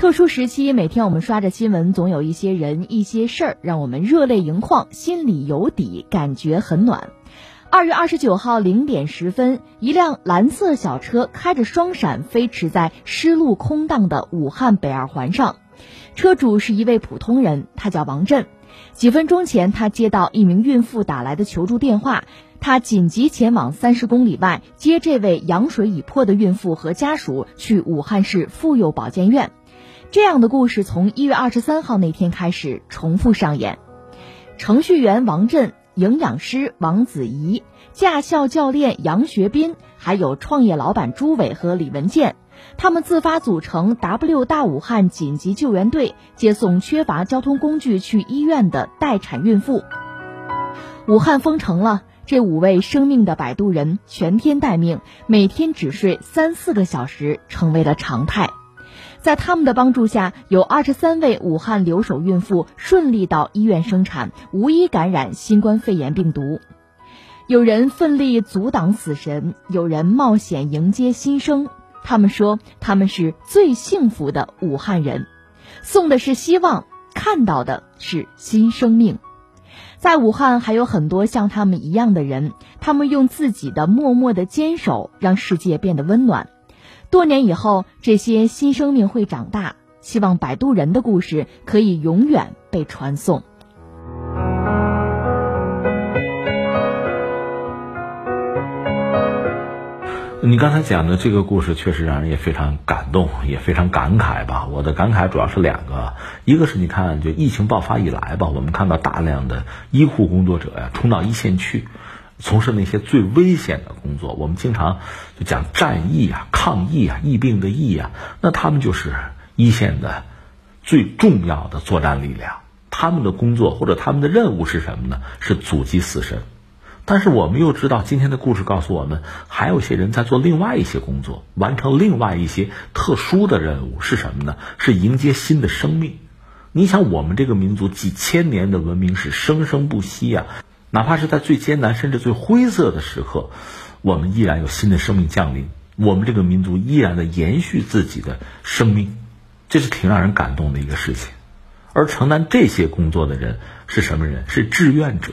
特殊时期，每天我们刷着新闻，总有一些人、一些事儿让我们热泪盈眶，心里有底，感觉很暖。二月二十九号零点十分，一辆蓝色小车开着双闪飞驰在湿路空荡的武汉北二环上，车主是一位普通人，他叫王振。几分钟前，他接到一名孕妇打来的求助电话，他紧急前往三十公里外接这位羊水已破的孕妇和家属去武汉市妇幼保健院。这样的故事从一月二十三号那天开始重复上演。程序员王震、营养师王子怡、驾校教练杨学斌，还有创业老板朱伟和李文建，他们自发组成 W 大武汉紧急救援队，接送缺乏交通工具去医院的待产孕妇。武汉封城了，这五位生命的摆渡人全天待命，每天只睡三四个小时，成为了常态。在他们的帮助下，有二十三位武汉留守孕妇顺利到医院生产，无一感染新冠肺炎病毒。有人奋力阻挡死神，有人冒险迎接新生。他们说，他们是最幸福的武汉人，送的是希望，看到的是新生命。在武汉还有很多像他们一样的人，他们用自己的默默的坚守，让世界变得温暖。多年以后，这些新生命会长大。希望摆渡人的故事可以永远被传颂。你刚才讲的这个故事，确实让人也非常感动，也非常感慨吧。我的感慨主要是两个，一个是你看，就疫情爆发以来吧，我们看到大量的医护工作者呀，冲到一线去。从事那些最危险的工作，我们经常就讲战役啊、抗疫啊、疫病的疫啊，那他们就是一线的最重要的作战力量。他们的工作或者他们的任务是什么呢？是阻击死神。但是我们又知道，今天的故事告诉我们，还有些人在做另外一些工作，完成另外一些特殊的任务是什么呢？是迎接新的生命。你想，我们这个民族几千年的文明是生生不息啊。哪怕是在最艰难甚至最灰色的时刻，我们依然有新的生命降临，我们这个民族依然在延续自己的生命，这是挺让人感动的一个事情。而承担这些工作的人是什么人？是志愿者。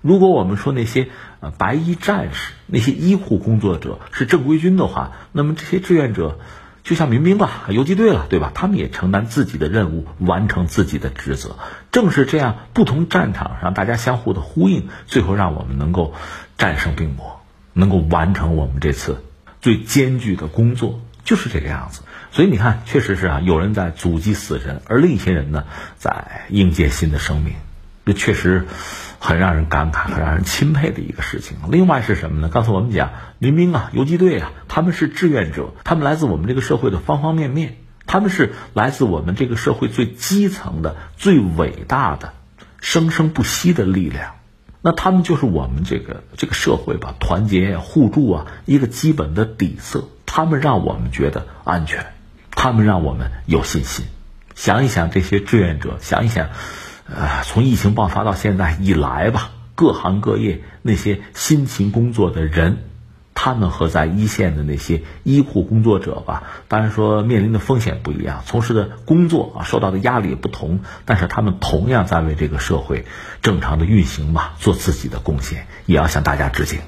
如果我们说那些呃白衣战士、那些医护工作者是正规军的话，那么这些志愿者。就像民兵吧，游击队了，对吧？他们也承担自己的任务，完成自己的职责。正是这样，不同战场上大家相互的呼应，最后让我们能够战胜病魔，能够完成我们这次最艰巨的工作，就是这个样子。所以你看，确实是啊，有人在阻击死神，而另一些人呢，在迎接新的生命。这确实。很让人感慨、很让人钦佩的一个事情。另外是什么呢？刚才我们讲民兵啊、游击队啊，他们是志愿者，他们来自我们这个社会的方方面面，他们是来自我们这个社会最基层的、最伟大的、生生不息的力量。那他们就是我们这个这个社会吧，团结互助啊，一个基本的底色。他们让我们觉得安全，他们让我们有信心。想一想这些志愿者，想一想。呃，从疫情爆发到现在以来吧，各行各业那些辛勤工作的人，他们和在一线的那些医护工作者吧，当然说面临的风险不一样，从事的工作啊，受到的压力也不同，但是他们同样在为这个社会正常的运行吧做自己的贡献，也要向大家致敬。